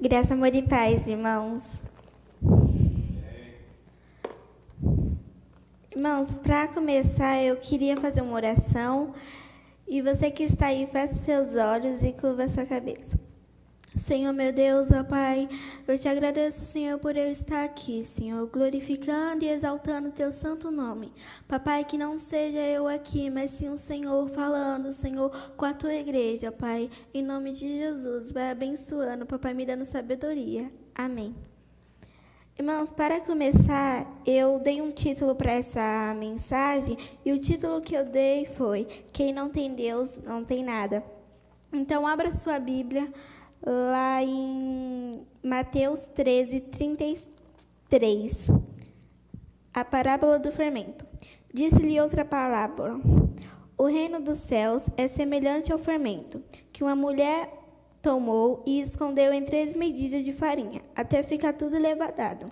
Graça, amor e paz, irmãos. Irmãos, para começar, eu queria fazer uma oração. E você que está aí, feche seus olhos e curva sua cabeça. Senhor meu Deus, ó Pai, eu te agradeço, Senhor, por eu estar aqui, Senhor, glorificando e exaltando o teu santo nome. Papai, que não seja eu aqui, mas sim o Senhor falando, Senhor, com a tua igreja, Pai. Em nome de Jesus, vai abençoando, Papai, me dando sabedoria. Amém. Irmãos, para começar, eu dei um título para essa mensagem e o título que eu dei foi Quem não tem Deus não tem nada. Então, abra sua Bíblia lá em Mateus 13, 33. A parábola do fermento. Disse-lhe outra parábola. O reino dos céus é semelhante ao fermento, que uma mulher tomou e escondeu em três medidas de farinha, até ficar tudo levadado.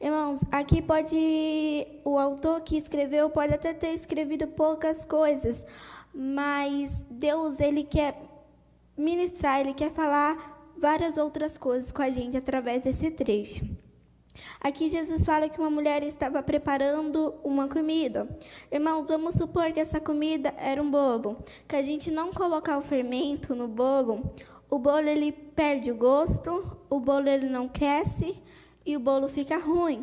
Irmãos, aqui pode. O autor que escreveu pode até ter escrevido poucas coisas, mas Deus, ele quer ministrar, ele quer falar várias outras coisas com a gente através desse trecho. Aqui Jesus fala que uma mulher estava preparando uma comida. Irmão, vamos supor que essa comida era um bolo. Que a gente não colocar o fermento no bolo, o bolo ele perde o gosto, o bolo ele não cresce e o bolo fica ruim.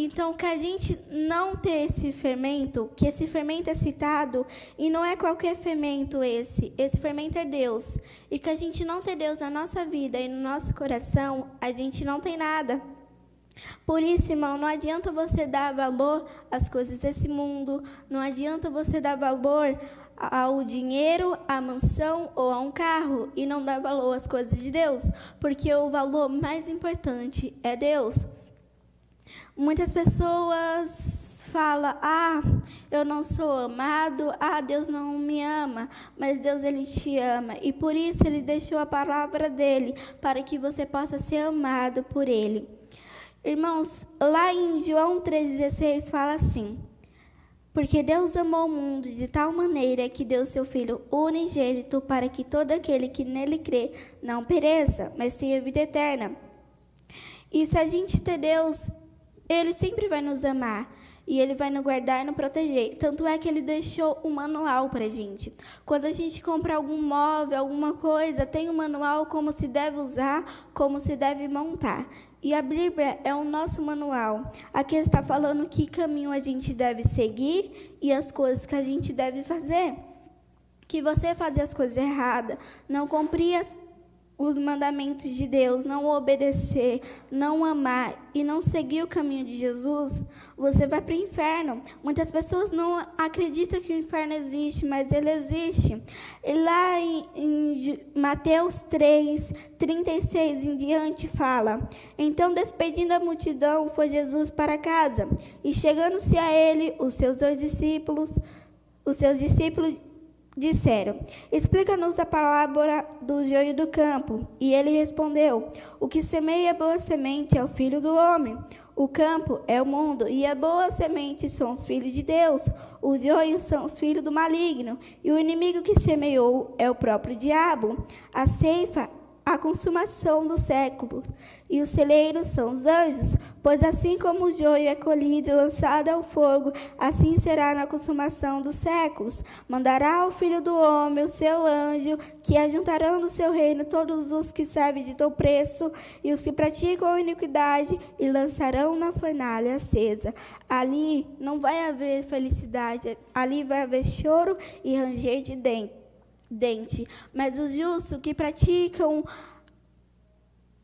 Então, que a gente não ter esse fermento, que esse fermento é citado, e não é qualquer fermento esse, esse fermento é Deus. E que a gente não ter Deus na nossa vida e no nosso coração, a gente não tem nada. Por isso, irmão, não adianta você dar valor às coisas desse mundo, não adianta você dar valor ao dinheiro, à mansão ou a um carro e não dar valor às coisas de Deus, porque o valor mais importante é Deus. Muitas pessoas falam: "Ah, eu não sou amado, ah, Deus não me ama", mas Deus ele te ama e por isso ele deixou a palavra dele para que você possa ser amado por ele. Irmãos, lá em João 3:16 fala assim: Porque Deus amou o mundo de tal maneira que deu seu filho unigênito para que todo aquele que nele crê não pereça, mas tenha vida eterna. E se a gente ter Deus, ele sempre vai nos amar. E ele vai nos guardar e nos proteger. Tanto é que ele deixou um manual para gente. Quando a gente compra algum móvel, alguma coisa, tem um manual como se deve usar, como se deve montar. E a Bíblia é o nosso manual. Aqui está falando que caminho a gente deve seguir e as coisas que a gente deve fazer. Que você fazer as coisas erradas, não cumprir as os mandamentos de Deus, não obedecer, não amar e não seguir o caminho de Jesus, você vai para o inferno. Muitas pessoas não acreditam que o inferno existe, mas ele existe. E lá em, em Mateus 3, 36 em diante, fala: Então, despedindo a multidão, foi Jesus para casa. E chegando-se a ele, os seus dois discípulos, os seus discípulos disseram: Explica-nos a parábola do joio do campo. E ele respondeu: O que semeia boa semente é o filho do homem. O campo é o mundo, e a boa semente são os filhos de Deus. Os joios são os filhos do maligno, e o inimigo que semeou é o próprio diabo. A ceifa a consumação do século, e os celeiros são os anjos, pois assim como o joio é colhido e lançado ao fogo, assim será na consumação dos séculos. Mandará ao filho do homem o seu anjo, que ajuntarão no seu reino todos os que servem de teu preço e os que praticam a iniquidade, e lançarão na fornalha acesa. Ali não vai haver felicidade, ali vai haver choro e ranger de dente, mas os justos que praticam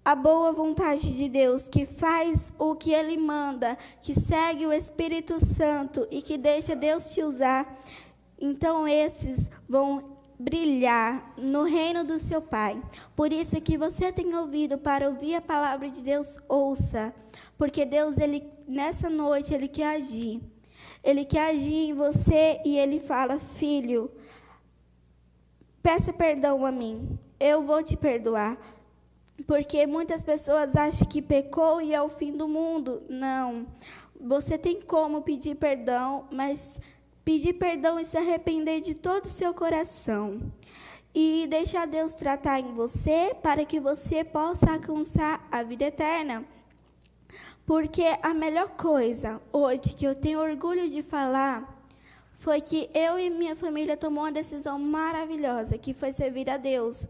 a boa vontade de Deus, que faz o que Ele manda, que segue o Espírito Santo e que deixa Deus te usar, então esses vão brilhar no reino do seu Pai. Por isso que você tem ouvido para ouvir a palavra de Deus, ouça, porque Deus ele nessa noite ele quer agir. Ele quer agir em você e ele fala: "Filho, Peça perdão a mim, eu vou te perdoar. Porque muitas pessoas acham que pecou e é o fim do mundo. Não. Você tem como pedir perdão, mas pedir perdão e se arrepender de todo o seu coração. e deixar Deus tratar em você para que você possa alcançar a vida eterna. Porque a melhor coisa hoje que eu tenho orgulho de falar foi que eu e minha família tomou uma decisão maravilhosa, que foi servir a Deus.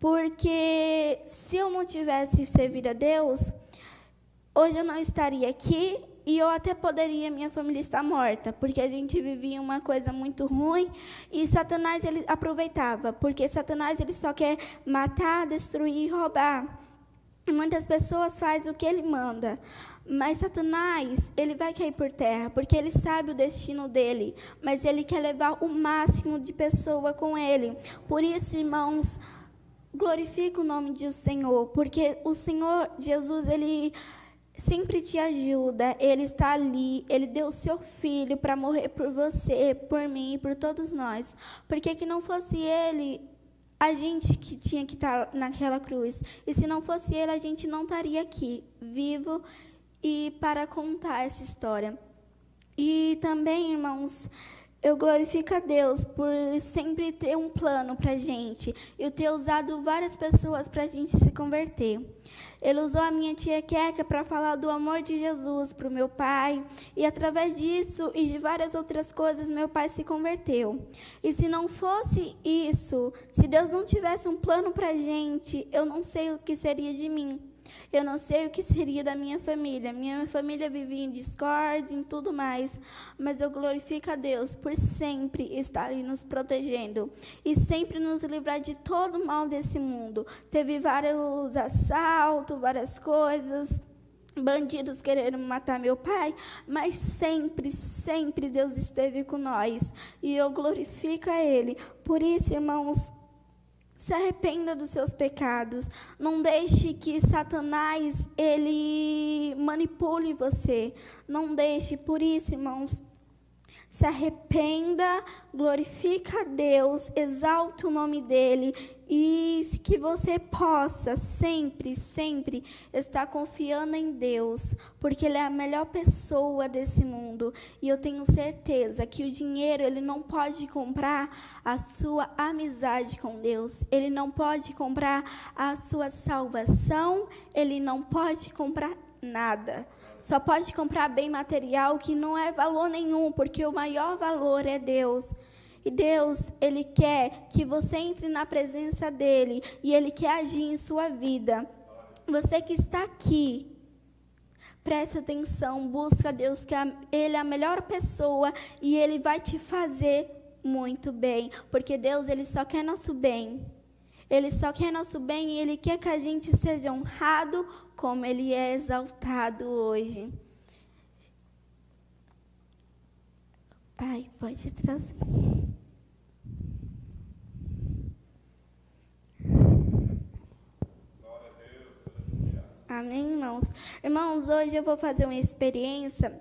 Porque se eu não tivesse servido a Deus, hoje eu não estaria aqui e eu até poderia, minha família estar morta, porque a gente vivia uma coisa muito ruim e Satanás ele aproveitava, porque Satanás ele só quer matar, destruir e roubar. E muitas pessoas fazem o que ele manda. Mas Satanás, ele vai cair por terra, porque ele sabe o destino dele, mas ele quer levar o máximo de pessoa com ele. Por isso, irmãos, glorifica o nome do Senhor, porque o Senhor Jesus, ele sempre te ajuda, Ele está ali, Ele deu o seu filho para morrer por você, por mim e por todos nós. Porque que não fosse Ele, a gente que tinha que estar naquela cruz. E se não fosse Ele, a gente não estaria aqui, vivo e para contar essa história. E também, irmãos, eu glorifico a Deus por sempre ter um plano para a gente e ter usado várias pessoas para a gente se converter. Ele usou a minha tia Queca para falar do amor de Jesus para o meu pai, e através disso e de várias outras coisas, meu pai se converteu. E se não fosse isso, se Deus não tivesse um plano para a gente, eu não sei o que seria de mim. Eu não sei o que seria da minha família. Minha família vivia em discórdia, em tudo mais. Mas eu glorifico a Deus por sempre estar ali nos protegendo e sempre nos livrar de todo o mal desse mundo. Teve vários assaltos, várias coisas bandidos querendo matar meu pai, mas sempre, sempre Deus esteve com nós e eu glorifico a Ele. Por isso, irmãos, se arrependa dos seus pecados. Não deixe que Satanás ele manipule você. Não deixe. Por isso, irmãos, se arrependa, glorifica a Deus, exalta o nome dele e que você possa sempre, sempre estar confiando em Deus, porque ele é a melhor pessoa desse mundo. E eu tenho certeza que o dinheiro ele não pode comprar a sua amizade com Deus. Ele não pode comprar a sua salvação, ele não pode comprar nada só pode comprar bem material que não é valor nenhum, porque o maior valor é Deus. E Deus, Ele quer que você entre na presença dEle e Ele quer agir em sua vida. Você que está aqui, preste atenção, busca Deus, que Ele é a melhor pessoa e Ele vai te fazer muito bem, porque Deus, Ele só quer nosso bem. Ele só quer nosso bem e Ele quer que a gente seja honrado como Ele é exaltado hoje. Pai, pode trazer. Amém, irmãos? Irmãos, hoje eu vou fazer uma experiência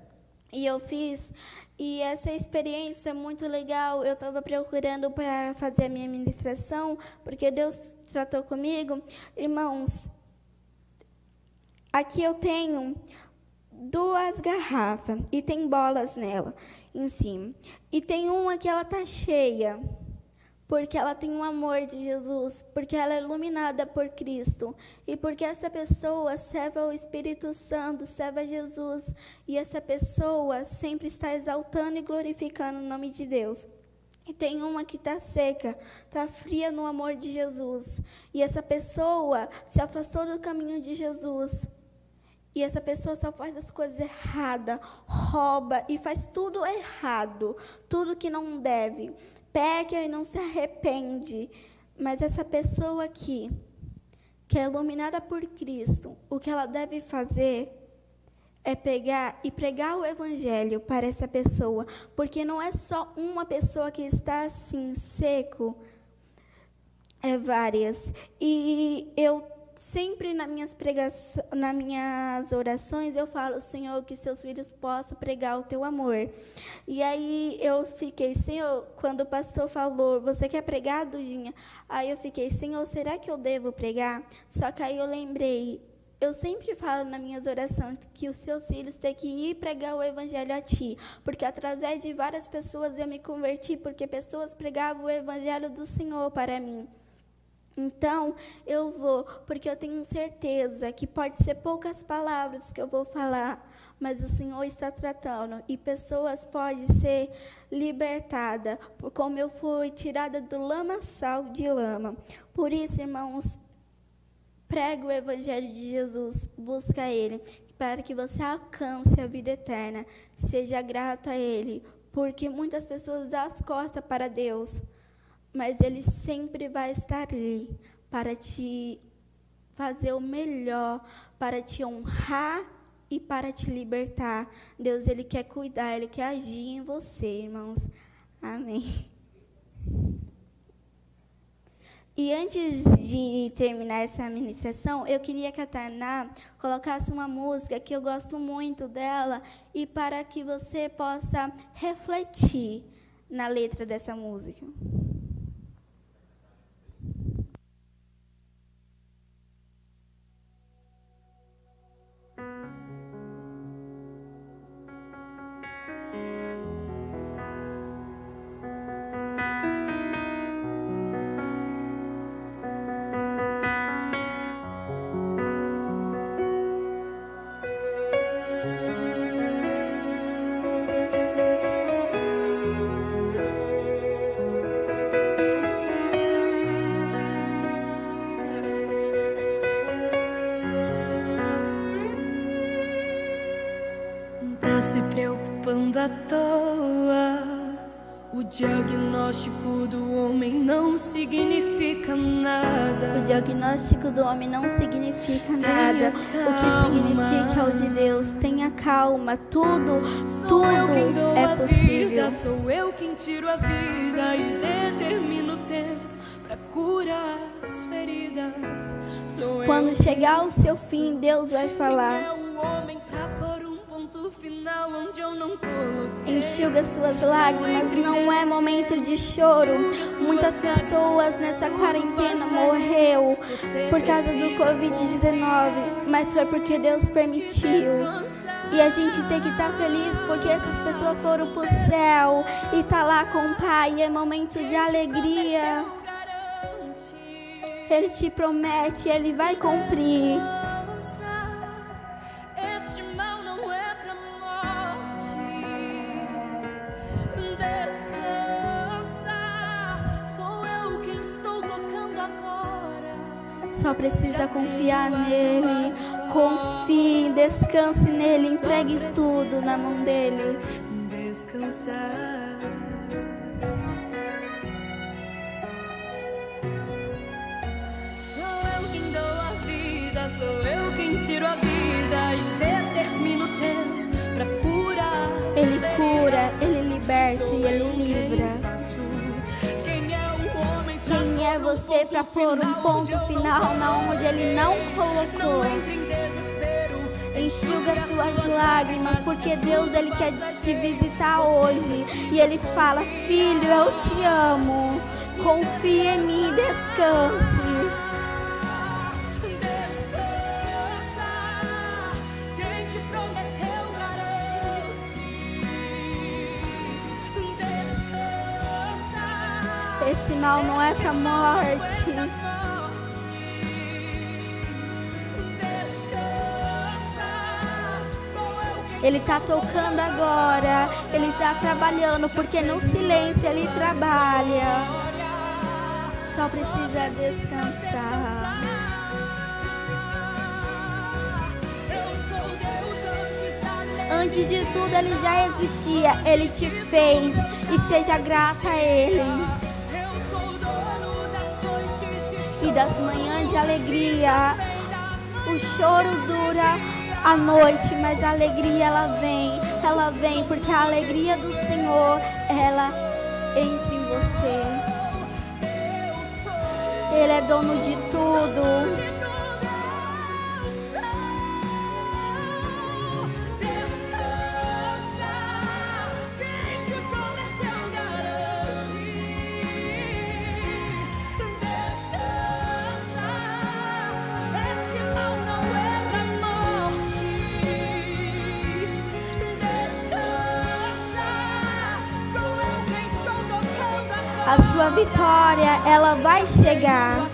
e eu fiz e essa experiência é muito legal. Eu estava procurando para fazer a minha ministração, porque Deus tratou comigo. Irmãos, aqui eu tenho duas garrafas e tem bolas nela em cima. E tem uma que ela tá cheia porque ela tem um amor de Jesus, porque ela é iluminada por Cristo e porque essa pessoa serve ao Espírito Santo, serve a Jesus e essa pessoa sempre está exaltando e glorificando o nome de Deus. E tem uma que está seca, está fria no amor de Jesus. E essa pessoa se afastou do caminho de Jesus. E essa pessoa só faz as coisas erradas, rouba e faz tudo errado, tudo que não deve peca e não se arrepende. Mas essa pessoa aqui, que é iluminada por Cristo, o que ela deve fazer é pegar e pregar o evangelho para essa pessoa, porque não é só uma pessoa que está assim seco, é várias. E eu sempre nas minhas pregações, nas minhas orações, eu falo, Senhor, que seus filhos possam pregar o teu amor. E aí eu fiquei, Senhor, quando o pastor falou, você quer pregar, Dudinha? Aí eu fiquei, Senhor, será que eu devo pregar? Só que aí eu lembrei, eu sempre falo nas minhas orações que os seus filhos têm que ir pregar o evangelho a ti, porque através de várias pessoas eu me converti, porque pessoas pregavam o evangelho do Senhor para mim. Então, eu vou, porque eu tenho certeza que pode ser poucas palavras que eu vou falar, mas o Senhor está tratando e pessoas podem ser libertadas, como eu fui tirada do lamaçal de lama. Por isso, irmãos, prega o evangelho de Jesus, busca ele, para que você alcance a vida eterna. Seja grato a ele, porque muitas pessoas as costas para Deus mas Ele sempre vai estar ali para te fazer o melhor, para te honrar e para te libertar. Deus, Ele quer cuidar, Ele quer agir em você, irmãos. Amém. E antes de terminar essa ministração, eu queria que a Tainá colocasse uma música que eu gosto muito dela e para que você possa refletir na letra dessa música. À toa. O diagnóstico do homem não significa nada. O diagnóstico do homem não significa nada. O que significa é o de Deus. Tenha calma. Tudo, tudo é possível. Vida, sou eu quem tiro a vida e determino o tempo para curar as feridas. Sou Quando chegar o seu fim, Deus vai falar. Enxuga suas lágrimas, não é momento de choro. Muitas pessoas nessa quarentena morreu por causa do Covid-19, mas foi porque Deus permitiu. E a gente tem que estar tá feliz porque essas pessoas foram para o céu e tá lá com o Pai. É momento de alegria. Ele te promete, ele vai cumprir. Confiar nele. Confie, descanse nele, entregue tudo na mão dele. Descansar. Você para pôr um ponto final na onde ele não colocou. Enxuga suas lágrimas, porque Deus ele quer te visitar hoje e ele fala: "Filho, eu te amo. Confie em mim, descanse." Esse mal não é para morte. Ele está tocando agora. Ele está trabalhando, porque no silêncio ele trabalha. Só precisa descansar. Antes de tudo, ele já existia. Ele te fez. E seja grata a ele e das manhãs de alegria. O choro dura a noite, mas a alegria ela vem, ela vem porque a alegria do Senhor ela entra em você. Ele é dono de tudo. a sua vitória ela vai chegar.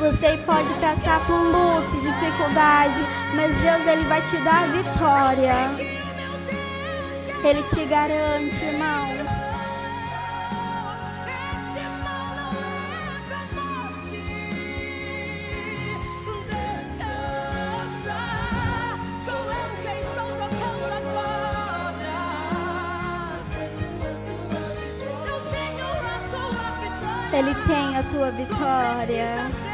Você pode passar por lutas, dificuldade, mas Deus ele vai te dar a vitória. Ele te garante, irmãos. Ele tem a tua vitória.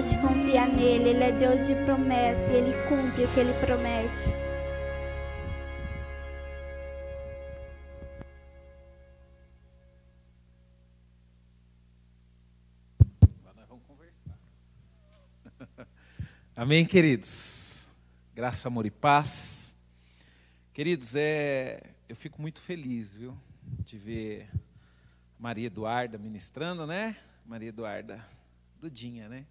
Pode confiar nele. Ele é Deus de promessa e ele cumpre o que ele promete. Nós vamos conversar. Amém, queridos? Graça, amor e paz. Queridos, é, eu fico muito feliz, viu, de ver Maria Eduarda ministrando, né? Maria Eduarda, Dudinha, né?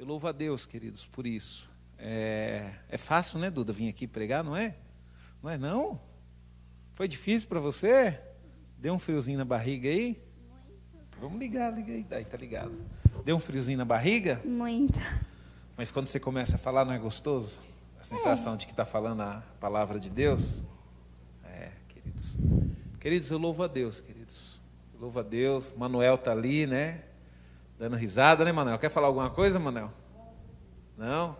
Eu louvo a Deus, queridos, por isso. É, é fácil, né, Duda, vir aqui pregar, não é? Não é não? Foi difícil para você? Deu um friozinho na barriga aí? Vamos ligar, liga aí. Aí, tá ligado. Deu um friozinho na barriga? Muito. Mas quando você começa a falar, não é gostoso? A sensação de que está falando a palavra de Deus? É, queridos. Queridos, eu louvo a Deus, queridos. Eu louvo a Deus. Manuel está ali, né? Dando risada, né, Manuel? Quer falar alguma coisa, Manuel? Não?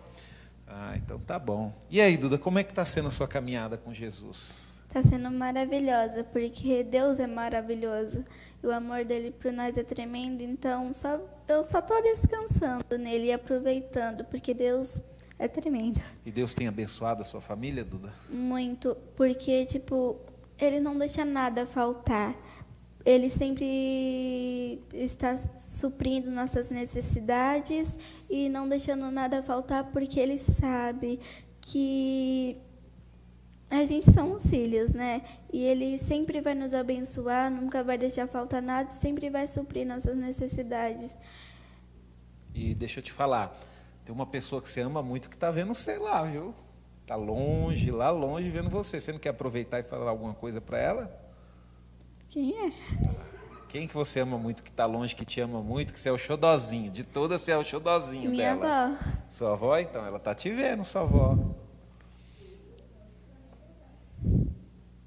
Ah, então tá bom. E aí, Duda, como é que está sendo a sua caminhada com Jesus? Está sendo maravilhosa, porque Deus é maravilhoso. E o amor dele por nós é tremendo. Então, só, eu só estou descansando nele e aproveitando, porque Deus é tremendo. E Deus tem abençoado a sua família, Duda? Muito, porque, tipo, ele não deixa nada faltar. Ele sempre está suprindo nossas necessidades e não deixando nada faltar, porque ele sabe que a gente são os filhos, né? E ele sempre vai nos abençoar, nunca vai deixar faltar nada, sempre vai suprir nossas necessidades. E deixa eu te falar, tem uma pessoa que você ama muito que está vendo você lá, viu? Está longe, lá longe, vendo você. Você não quer aproveitar e falar alguma coisa para ela? Quem é? Quem que você ama muito, que está longe, que te ama muito, que você é o xodozinho? De todas, você é o xodozinho Minha dela. avó. Sua avó, então, ela tá te vendo, sua avó.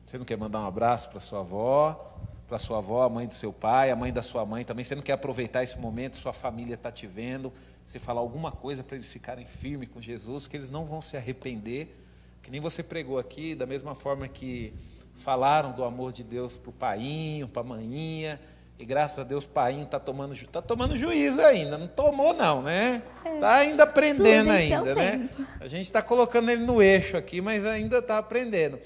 Você não quer mandar um abraço para sua avó, para sua avó, a mãe do seu pai, a mãe da sua mãe também? Você não quer aproveitar esse momento, sua família está te vendo, você falar alguma coisa para eles ficarem firmes com Jesus, que eles não vão se arrepender, que nem você pregou aqui, da mesma forma que falaram do amor de Deus para o painho, para a maninha, e graças a Deus o painho está tomando, tá tomando juízo ainda, não tomou não, né? Está ainda aprendendo ainda, né? A gente está colocando ele no eixo aqui, mas ainda está aprendendo.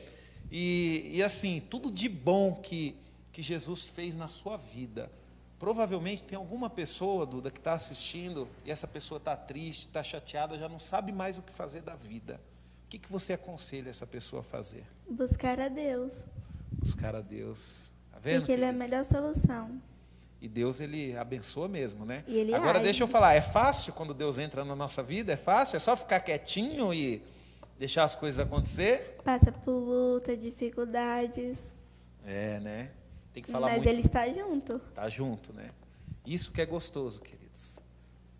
E, e assim, tudo de bom que, que Jesus fez na sua vida. Provavelmente tem alguma pessoa, Duda, que está assistindo e essa pessoa está triste, está chateada, já não sabe mais o que fazer da vida. O que, que você aconselha essa pessoa a fazer? Buscar a Deus. Buscar a Deus. Tá vendo? Porque ele é a melhor solução. E Deus, ele abençoa mesmo, né? Agora, age. deixa eu falar, é fácil quando Deus entra na nossa vida? É fácil? É só ficar quietinho e deixar as coisas acontecer? Passa por luta, dificuldades. É, né? Tem que falar mas muito. ele está junto. Tá junto, né? Isso que é gostoso, queridos.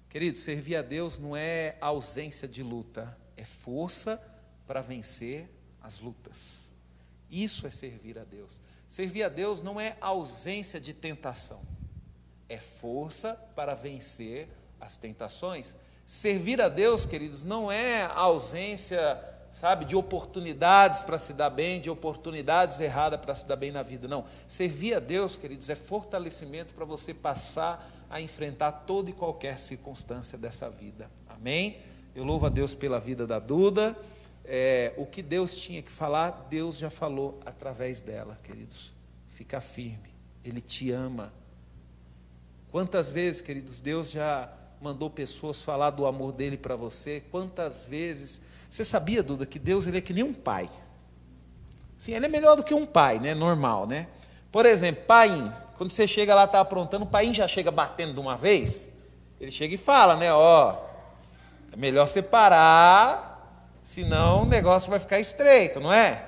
Queridos, servir a Deus não é ausência de luta, é força para vencer as lutas. Isso é servir a Deus. Servir a Deus não é ausência de tentação, é força para vencer as tentações. Servir a Deus, queridos, não é ausência, sabe, de oportunidades para se dar bem, de oportunidades erradas para se dar bem na vida, não. Servir a Deus, queridos, é fortalecimento para você passar a enfrentar toda e qualquer circunstância dessa vida. Amém? Eu louvo a Deus pela vida da Duda. É, o que Deus tinha que falar, Deus já falou através dela, queridos. Fica firme, Ele te ama. Quantas vezes, queridos, Deus já mandou pessoas falar do amor dele para você? Quantas vezes? Você sabia, Duda, que Deus ele é que nem um pai. Sim, ele é melhor do que um pai, né? Normal, né? Por exemplo, pai, quando você chega lá, está aprontando, o pai já chega batendo de uma vez. Ele chega e fala, né? Ó, é melhor separar, senão o negócio vai ficar estreito, não é?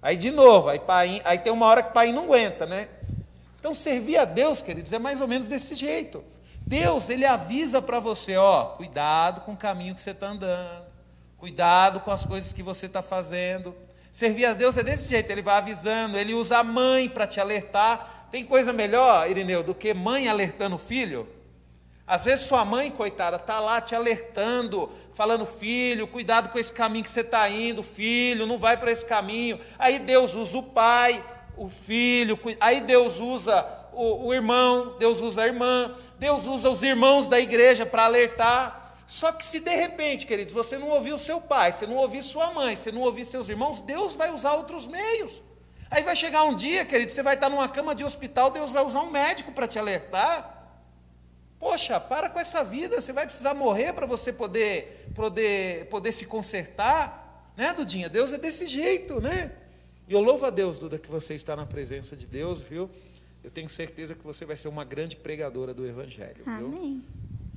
Aí de novo, aí, pai, aí tem uma hora que o pai não aguenta, né? Então servir a Deus, queridos, é mais ou menos desse jeito. Deus, ele avisa para você, ó, cuidado com o caminho que você está andando, cuidado com as coisas que você está fazendo. Servir a Deus é desse jeito, ele vai avisando, ele usa a mãe para te alertar. Tem coisa melhor, Irineu, do que mãe alertando o filho? Às vezes sua mãe, coitada, está lá te alertando, falando, filho, cuidado com esse caminho que você está indo, filho, não vai para esse caminho. Aí Deus usa o pai, o filho, aí Deus usa o, o irmão, Deus usa a irmã, Deus usa os irmãos da igreja para alertar. Só que se de repente, queridos, você não ouviu seu pai, você não ouviu sua mãe, você não ouviu seus irmãos, Deus vai usar outros meios. Aí vai chegar um dia, querido, você vai estar numa cama de hospital, Deus vai usar um médico para te alertar. Poxa, para com essa vida, você vai precisar morrer para você poder, poder, poder se consertar, né, Dudinha? Deus é desse jeito, né? E eu louvo a Deus, Duda, que você está na presença de Deus, viu? Eu tenho certeza que você vai ser uma grande pregadora do Evangelho, Amém. viu?